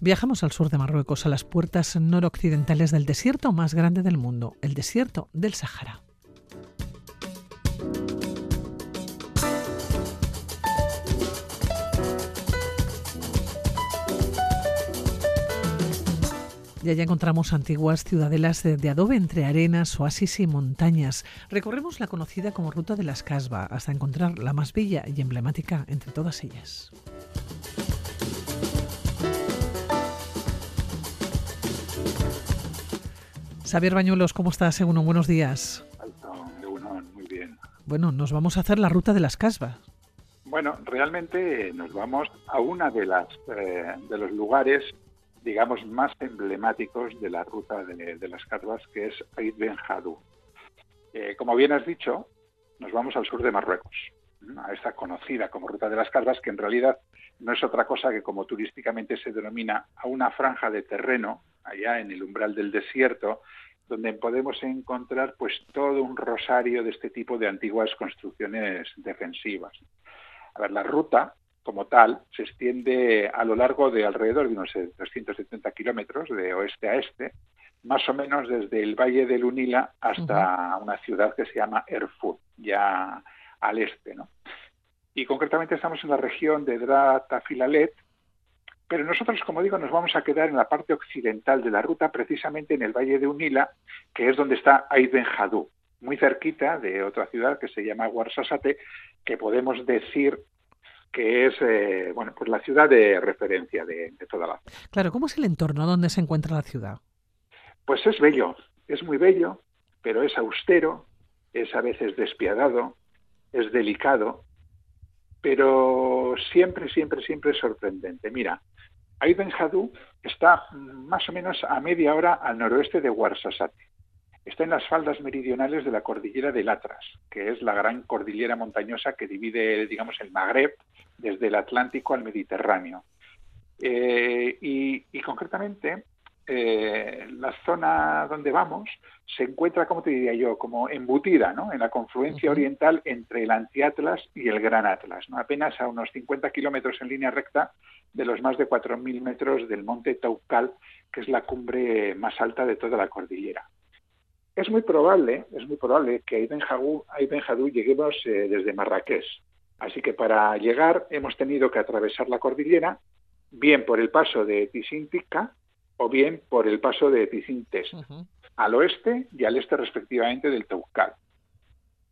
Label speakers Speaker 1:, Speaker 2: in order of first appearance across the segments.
Speaker 1: Viajamos al sur de Marruecos, a las puertas noroccidentales del desierto más grande del mundo, el desierto del Sahara. Y allá encontramos antiguas ciudadelas de, adobe entre arenas, oasis y montañas. Recorremos la conocida como Ruta de las Casbah hasta encontrar la más bella y emblemática entre todas ellas. Xavier Bañuelos, ¿cómo estás? Según buenos días.
Speaker 2: muy bien.
Speaker 1: Bueno, nos vamos a hacer la ruta de las Casbah.
Speaker 2: Bueno, realmente nos vamos a una de las eh, de los lugares digamos, más emblemáticos de la ruta de, las Casbas, que es Aid Ben Hadou. Como bien has dicho, nos vamos al sur de Marruecos, a esta conocida como Ruta de las Casbas, que en realidad no es otra cosa que, como turísticamente se denomina, a una franja de terreno, allá en el umbral del desierto, donde podemos encontrar pues todo un rosario de este tipo de antiguas construcciones defensivas. A ver, la ruta como tal se extiende a lo largo de alrededor de unos 370 kilómetros de oeste a este, más o menos desde el valle del Unila hasta una ciudad que se llama Erfurt, ya al este. ¿no? Y concretamente estamos en la región de Dratafilalet, pero nosotros, como digo, nos vamos a quedar en la parte occidental de la ruta, precisamente en el valle de Unila, que es donde está Aiden Hadou, muy cerquita de otra ciudad que se llama Guarsasate, que podemos decir que es eh, bueno pues la ciudad de referencia de, toda la zona.
Speaker 1: Claro, ¿cómo es el entorno donde se encuentra la ciudad?
Speaker 2: Pues es bello, es muy bello, pero es austero, es a veces despiadado, es delicado, pero siempre, siempre, siempre es sorprendente. Mira, Aiden Hadou está más o menos a media hora al noroeste de Ouarzazate. Está en las faldas meridionales de la cordillera del Atlas, que es la gran cordillera montañosa que divide, digamos, el Magreb desde el Atlántico al Mediterráneo. Eh, y, concretamente, eh, la zona donde vamos se encuentra, como te diría yo, como embutida ¿no? en la confluencia oriental entre el Antiatlas y el Gran Atlas, ¿no? apenas a unos 50 kilómetros en línea recta de los más de 4.000 metros del monte Taucal, que es la cumbre más alta de toda la cordillera. Es muy probable, es muy probable que a Ibn lleguemos eh, desde Marrakech. Así que para llegar hemos tenido que atravesar la cordillera, bien por el paso de Tisintica o bien por el paso de Tisintes, al oeste y al este respectivamente del Teucal.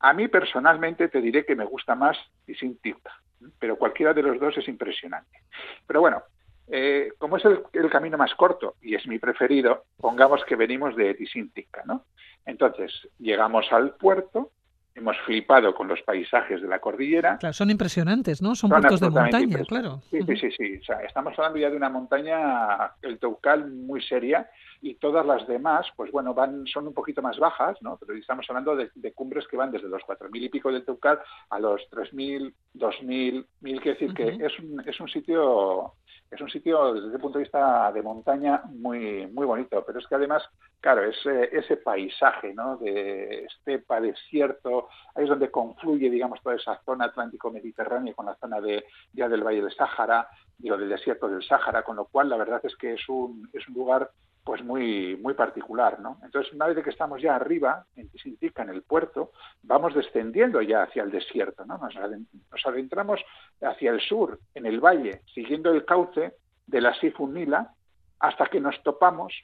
Speaker 2: A mí personalmente te diré que me gusta más Tisintica, pero cualquiera de los dos es impresionante. Pero bueno, eh, como es el, camino más corto y es mi preferido, pongamos que venimos de Tisintica, ¿no? Entonces, llegamos al puerto, hemos flipado con los paisajes de la cordillera.
Speaker 1: Claro, son impresionantes, ¿no? Son, puertos de montaña, claro.
Speaker 2: Sí, sí, sí, sí. O sea, estamos hablando ya de una montaña, el Teucal, muy seria, y todas las demás, pues bueno, van, son un poquito más bajas, ¿no? Pero estamos hablando de, cumbres que van desde los 4.000 y pico del Teucal a los 3.000, 2.000, 1.000, quiere decir que es un, es un sitio es un sitio desde el punto de vista de montaña muy muy bonito, pero es que además, claro, ese, ese paisaje ¿no? de estepa, desierto, ahí es donde confluye, digamos, toda esa zona atlántico-mediterránea con la zona de, ya del Valle del Sáhara, digo, del desierto del Sáhara, con lo cual la verdad es que es un, es un lugar pues muy muy particular, ¿no? Entonces, una vez que estamos ya arriba, en Tisintica, en el puerto, vamos descendiendo ya hacia el desierto, ¿no? Nos, adentramos hacia el sur, en el valle, siguiendo el cauce de la Sifunila, hasta que nos topamos,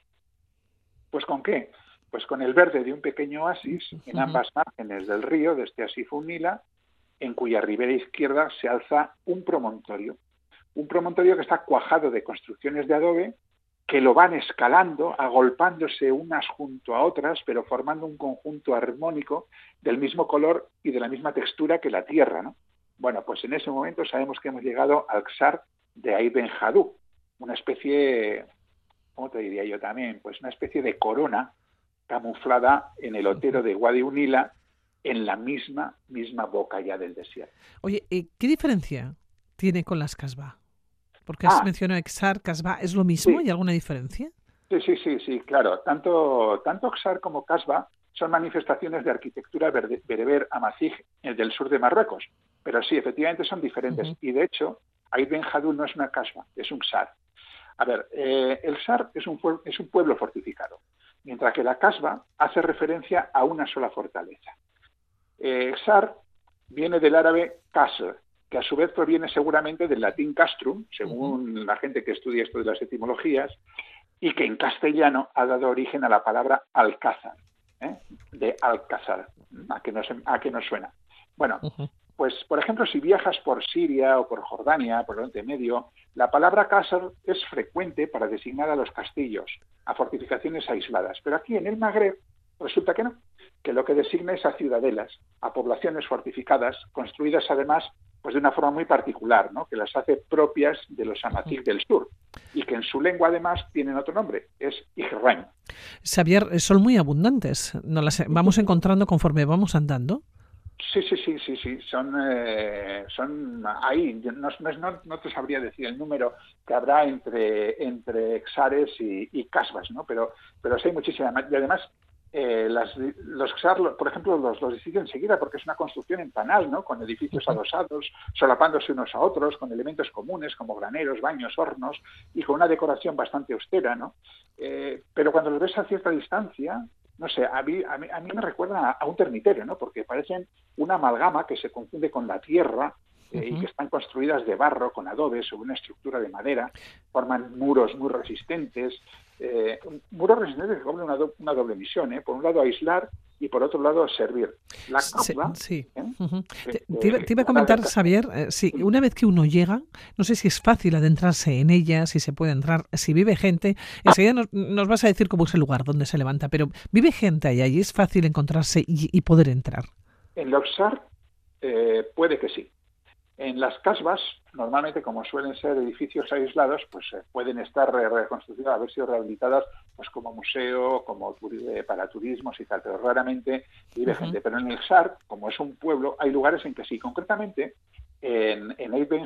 Speaker 2: pues ¿con qué? Pues con el verde de un pequeño oasis en ambas márgenes del río, de este Asifunila, en cuya ribera izquierda se alza un promontorio. Un promontorio que está cuajado de construcciones de adobe que lo van escalando, agolpándose unas junto a otras, pero formando un conjunto armónico del mismo color y de la misma textura que la Tierra. ¿no? Bueno, pues en ese momento sabemos que hemos llegado al Xar de Aiben Hadou, una especie, ¿cómo te diría yo también? Pues una especie de corona camuflada en el otero de Wadi Unila, en la misma, misma boca ya del desierto.
Speaker 1: Oye, ¿qué diferencia tiene con las Casbah? Porque has ah. mencionado Exar, Casbah, ¿es lo mismo? ¿Hay alguna diferencia?
Speaker 2: Sí, sí, sí, sí, claro. Tanto, tanto Exar como Casbah son manifestaciones de arquitectura bereber amazigh del sur de Marruecos. Pero sí, efectivamente son diferentes. Y de hecho, Ben no es una casba, es un sar. A ver, eh, el sar es un, es un pueblo fortificado, mientras que la casba hace referencia a una sola fortaleza. Eh, sar viene del árabe casr, que a su vez proviene seguramente del latín castrum, según la gente que estudia esto de las etimologías, y que en castellano ha dado origen a la palabra alcázar, ¿eh? de alcázar, a que, nos, a que nos suena. Bueno, pues por ejemplo, si viajas por Siria o por Jordania, por Oriente Medio, la palabra casar es frecuente para designar a los castillos, a fortificaciones aisladas. Pero aquí en el Magreb resulta que no, que lo que designa es a ciudadelas, a poblaciones fortificadas, construidas además pues de una forma muy particular, ¿no? que las hace propias de los amazigh del sur y que en su lengua además tienen otro nombre, es Ijraim.
Speaker 1: Xavier, son muy abundantes, nos las vamos encontrando conforme vamos andando.
Speaker 2: Sí, sí, sí, sí, sí, son, eh, son ahí, no, no, no, te sabría decir el número que habrá entre, entre exares y, y casbas, ¿no? Pero, pero sí hay muchísimas. Y además, eh, las, los por ejemplo, los, los distinguen enseguida porque es una construcción en panal, ¿no? Con edificios adosados, solapándose unos a otros, con elementos comunes como graneros, baños, hornos y con una decoración bastante austera, ¿no? Eh, pero cuando los ves a cierta distancia, no sé, a mí, a mí, me recuerda a, un termiterio, ¿no? Porque parecen una amalgama que se confunde con la tierra eh, y que están construidas de barro, con adobe, sobre una estructura de madera, forman muros muy resistentes, eh, muros resistentes que cumplen una, una, doble misión, ¿eh? por un lado aislar y por otro lado servir. La
Speaker 1: sí, ¿eh? te, iba a comentar, Xavier, eh, sí, una vez que uno llega, no sé si es fácil adentrarse en ella, si se puede entrar, si vive gente, enseguida nos, nos vas a decir cómo es el lugar donde se levanta, pero vive gente allá y es fácil encontrarse y, poder entrar.
Speaker 2: En Loxar eh, puede que sí. En las casbas, normalmente como suelen ser edificios aislados, pues eh, pueden estar reconstruidas, haber sido rehabilitadas pues como museo, como eh, para turismos y tal, pero raramente vive gente. Pero en el SAR, como es un pueblo, hay lugares en que sí. Concretamente, en, en Ben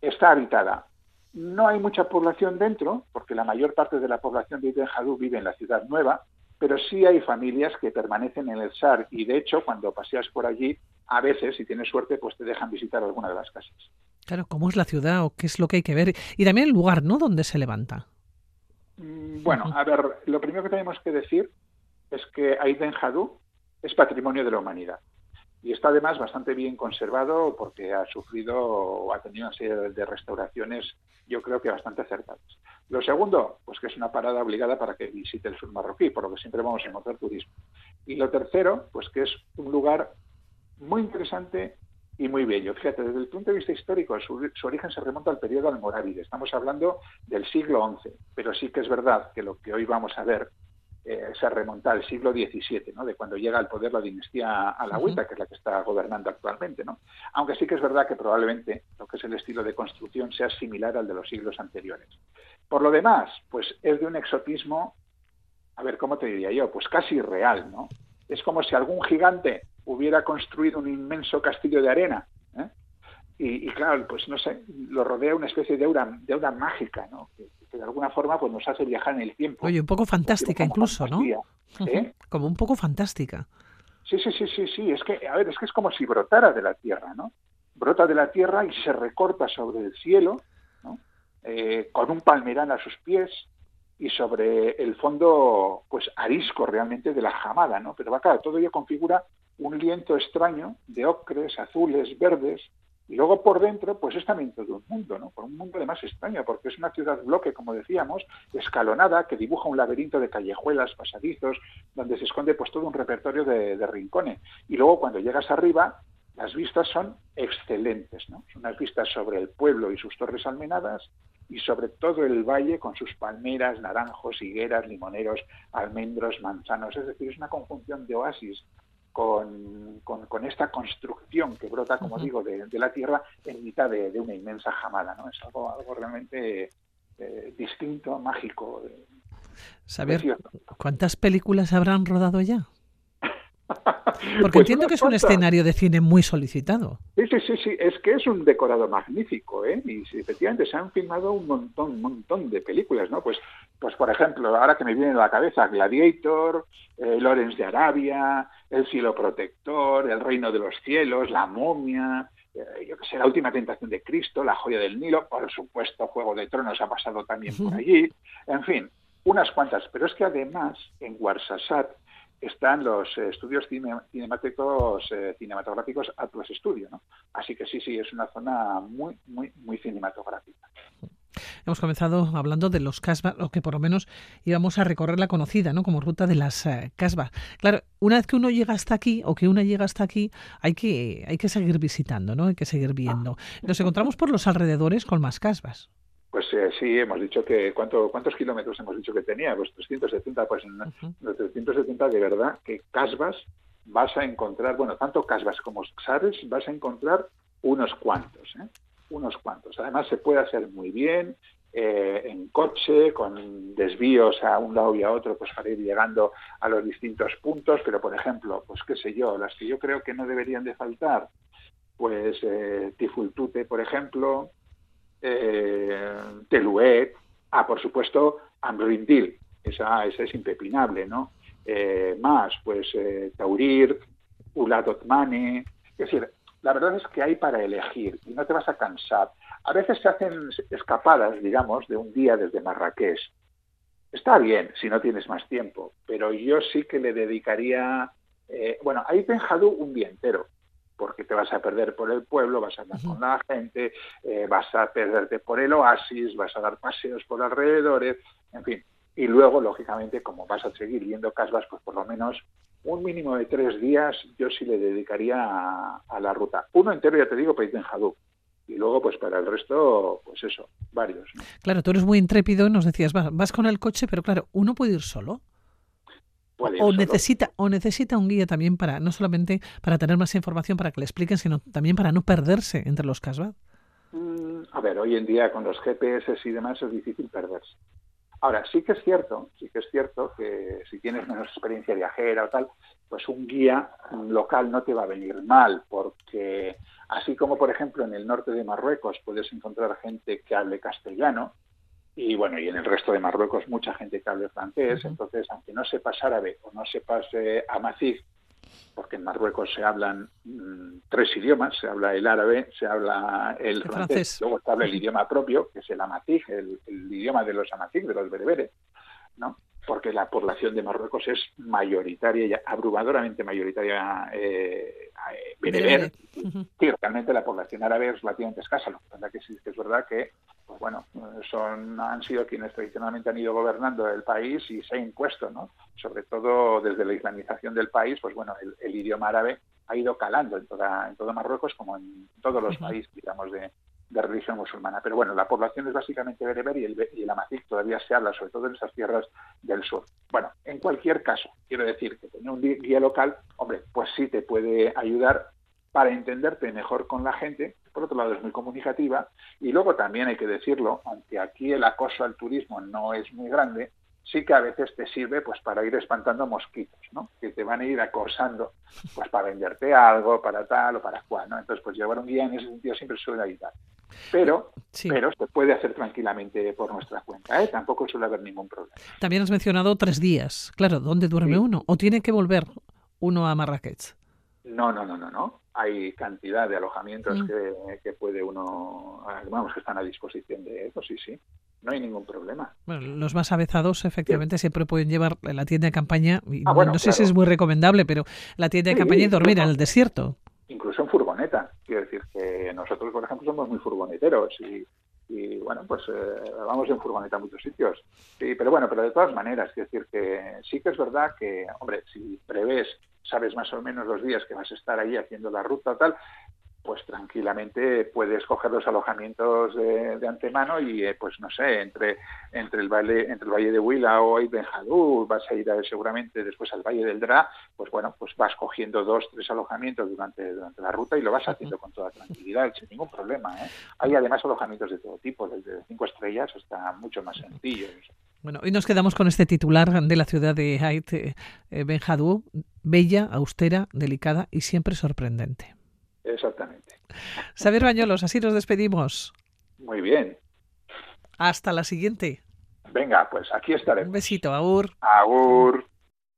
Speaker 2: está habitada. No hay mucha población dentro, porque la mayor parte de la población de Ben Hadou vive en la ciudad nueva, pero sí hay familias que permanecen en el SAR y de hecho cuando paseas por allí a veces, si tienes suerte, pues te dejan visitar alguna de las casas.
Speaker 1: Claro, ¿cómo es la ciudad o qué es lo que hay que ver? Y también el lugar, ¿no? Donde se levanta.
Speaker 2: Mm, bueno, a ver, lo primero que tenemos que decir es que Aiden Hadou es patrimonio de la humanidad y está además bastante bien conservado porque ha sufrido o ha tenido una serie de restauraciones, yo creo que bastante acertadas. Lo segundo, pues que es una parada obligada para que visite el sur marroquí, por lo que siempre vamos a encontrar turismo. Y lo tercero, pues que es un lugar muy interesante y muy bello. Fíjate, desde el punto de vista histórico, su, origen se remonta al periodo almorávide. Estamos hablando del siglo XI, pero sí que es verdad que lo que hoy vamos a ver eh, se remonta al siglo XVII, ¿no? de cuando llega al poder la dinastía alawita, que es la que está gobernando actualmente. ¿no? Aunque sí que es verdad que probablemente lo que es el estilo de construcción sea similar al de los siglos anteriores. Por lo demás, pues es de un exotismo, a ver, ¿cómo te diría yo? Pues casi real, ¿no? Es como si algún gigante hubiera construido un inmenso castillo de arena. ¿eh? Y, claro, pues no sé, lo rodea una especie de aura, de aura mágica, ¿no? Que, de alguna forma pues nos hace viajar en el tiempo.
Speaker 1: Oye, un poco fantástica incluso, ¿no? ¿eh? Como un poco fantástica.
Speaker 2: Sí, sí, sí, sí, sí. Es que, a ver, es que es como si brotara de la tierra, ¿no? Brota de la tierra y se recorta sobre el cielo, ¿no? Eh, con un palmerán a sus pies, y sobre el fondo pues arisco realmente de la jamada, ¿no? Pero va claro, todo ello configura un lienzo extraño de ocres, azules, verdes, y luego por dentro, pues es también todo un mundo, ¿no? Por un mundo además extraño, porque es una ciudad bloque, como decíamos, escalonada, que dibuja un laberinto de callejuelas, pasadizos, donde se esconde pues todo un repertorio de, de rincones. Y luego cuando llegas arriba, las vistas son excelentes, ¿no? Son unas vistas sobre el pueblo y sus torres almenadas, y sobre todo el valle con sus palmeras, naranjos, higueras, limoneros, almendros, manzanos. Es decir, es una conjunción de oasis con, con, esta construcción que brota, como digo, de, la tierra en mitad de, una inmensa jamada. ¿no? Es algo, algo realmente eh, distinto, mágico.
Speaker 1: Saber cuántas películas habrán rodado ya. Porque pues entiendo que es un escenario de cine muy solicitado.
Speaker 2: Sí, sí, sí, sí, es que es un decorado magnífico, ¿eh? Y efectivamente se han filmado un montón, un montón de películas, ¿no? Pues, pues por ejemplo, ahora que me viene a la cabeza Gladiator, eh, Lorenz de Arabia, El cielo protector, El reino de los cielos, La momia, eh, yo que sé, La última tentación de Cristo, La joya del Nilo, por supuesto, Juego de Tronos ha pasado también por allí, en fin, unas cuantas. Pero es que además en Warsasat están los estudios cinemáticos eh, cinematográficos Atlas Studio, ¿no? Así que sí, sí, es una zona muy, muy, muy cinematográfica.
Speaker 1: Hemos comenzado hablando de los casbah, o que por lo menos íbamos a recorrer la conocida, ¿no? Como ruta de las eh, casbah. Claro, una vez que uno llega hasta aquí, o que una llega hasta aquí, hay que, hay que seguir visitando, ¿no? Hay que seguir viendo. Nos encontramos por los alrededores con más casbas.
Speaker 2: Pues eh, sí, hemos dicho que ¿cuánto, ¿cuántos kilómetros hemos dicho que tenía? Pues 370, pues en los 370 de verdad que casbas vas a encontrar, bueno, tanto casbas como sabes, vas a encontrar unos cuantos, ¿eh? Unos cuantos. Además se puede hacer muy bien eh, en coche, con desvíos a un lado y a otro, pues para ir llegando a los distintos puntos, pero por ejemplo, pues qué sé yo, las que yo creo que no deberían de faltar, pues eh, Tifultute, por ejemplo, eh, Teluet, ah, por supuesto, Ambrindil, esa, esa es impepinable, ¿no? Eh, más, pues eh, Taurir, Uladotmane, es decir, la verdad es que hay para elegir y no te vas a cansar. A veces se hacen escapadas, digamos, de un día desde Marrakech. Está bien si no tienes más tiempo, pero yo sí que le dedicaría, eh, bueno, ahí Ben un día entero, porque te vas a perder por el pueblo, vas a andar con la gente, eh, vas a perderte por el oasis, vas a dar paseos por alrededores, en fin. Y luego, lógicamente, como vas a seguir viendo casbas, pues por lo menos un mínimo de tres días yo sí le dedicaría a, la ruta. Uno entero, ya te digo, ir en Y luego, pues para el resto, pues eso, varios.
Speaker 1: Claro, tú eres muy intrépido, nos decías, vas, vas con el coche, pero claro, ¿uno puede ir solo? o necesita o necesita un guía también para no solamente para tener más información para que le expliquen sino también para no perderse entre los casbah
Speaker 2: mm, a ver hoy en día con los GPS y demás es difícil perderse ahora sí que es cierto sí que es cierto que si tienes menos experiencia viajera o tal pues un guía local no te va a venir mal porque así como por ejemplo en el norte de Marruecos puedes encontrar gente que hable castellano y bueno, y en el resto de Marruecos mucha gente que hable francés, entonces aunque no sepas árabe o no sepas eh, amazigh, porque en Marruecos se hablan mm, tres idiomas, se habla el árabe, se habla el, francés, luego se habla el idioma propio, que es el amazigh, el, idioma de los amazigh, de los bereberes, ¿no? porque la población de Marruecos es mayoritaria, ya abrumadoramente mayoritaria eh, bereber. Realmente la población árabe es relativamente escasa, lo que sí que es verdad que pues bueno, son, han sido quienes tradicionalmente han ido gobernando el país y se ha impuesto, ¿no? Sobre todo desde la islamización del país, pues bueno, el, idioma árabe ha ido calando en, toda, en todo Marruecos como en todos los países, digamos, de, religión musulmana. Pero bueno, la población es básicamente bereber y el, y el amazic todavía se habla, sobre todo en esas tierras del sur. Bueno, en cualquier caso, quiero decir que tener un guía local, hombre, pues sí te puede ayudar para entenderte mejor con la gente, por otro lado es muy comunicativa, y luego también hay que decirlo, aunque aquí el acoso al turismo no es muy grande, sí que a veces te sirve pues para ir espantando mosquitos, ¿no? Que te van a ir acosando pues para venderte algo, para tal o para cual, ¿no? Entonces pues llevar un guía en ese sentido siempre suele ayudar. Pero, pero se puede hacer tranquilamente por nuestra cuenta, ¿eh? Tampoco suele haber ningún problema.
Speaker 1: También has mencionado tres días. Claro, ¿dónde duerme uno? ¿O tiene que volver uno a Marrakech?
Speaker 2: No, no, no, no, no hay cantidad de alojamientos mm. que, puede uno, vamos, que están a disposición de eso, sí, sí. No hay ningún problema.
Speaker 1: Bueno, los más avezados efectivamente siempre pueden llevar la tienda de campaña. Y ah, no sé si es muy recomendable, pero la tienda de campaña y dormir en el desierto.
Speaker 2: Incluso en furgoneta. Quiero decir que nosotros, por ejemplo, somos muy furgoneteros y, y bueno, pues eh, vamos en furgoneta a muchos sitios. Sí, pero bueno, pero de todas maneras, quiero decir que sí que es verdad que, hombre, si prevés sabes más o menos los días que vas a estar ahí haciendo la ruta o tal, pues tranquilamente puedes coger los alojamientos de, antemano y eh, pues no sé entre entre el valle entre el valle de Huila o Ibn vas a ir seguramente después al valle del Dra pues bueno pues vas cogiendo dos tres alojamientos durante durante la ruta y lo vas haciendo con toda tranquilidad sin ningún problema ¿eh? hay además alojamientos de todo tipo desde cinco estrellas hasta mucho más sencillos
Speaker 1: Bueno, hoy nos quedamos con este titular de la ciudad de Ait, eh, Benjadú, bella, austera, delicada y siempre sorprendente.
Speaker 2: Exactamente.
Speaker 1: Saber Bañolos, así nos despedimos.
Speaker 2: Muy bien.
Speaker 1: Hasta la siguiente.
Speaker 2: Venga, pues aquí estaremos.
Speaker 1: Un besito, Aur.
Speaker 2: Aur.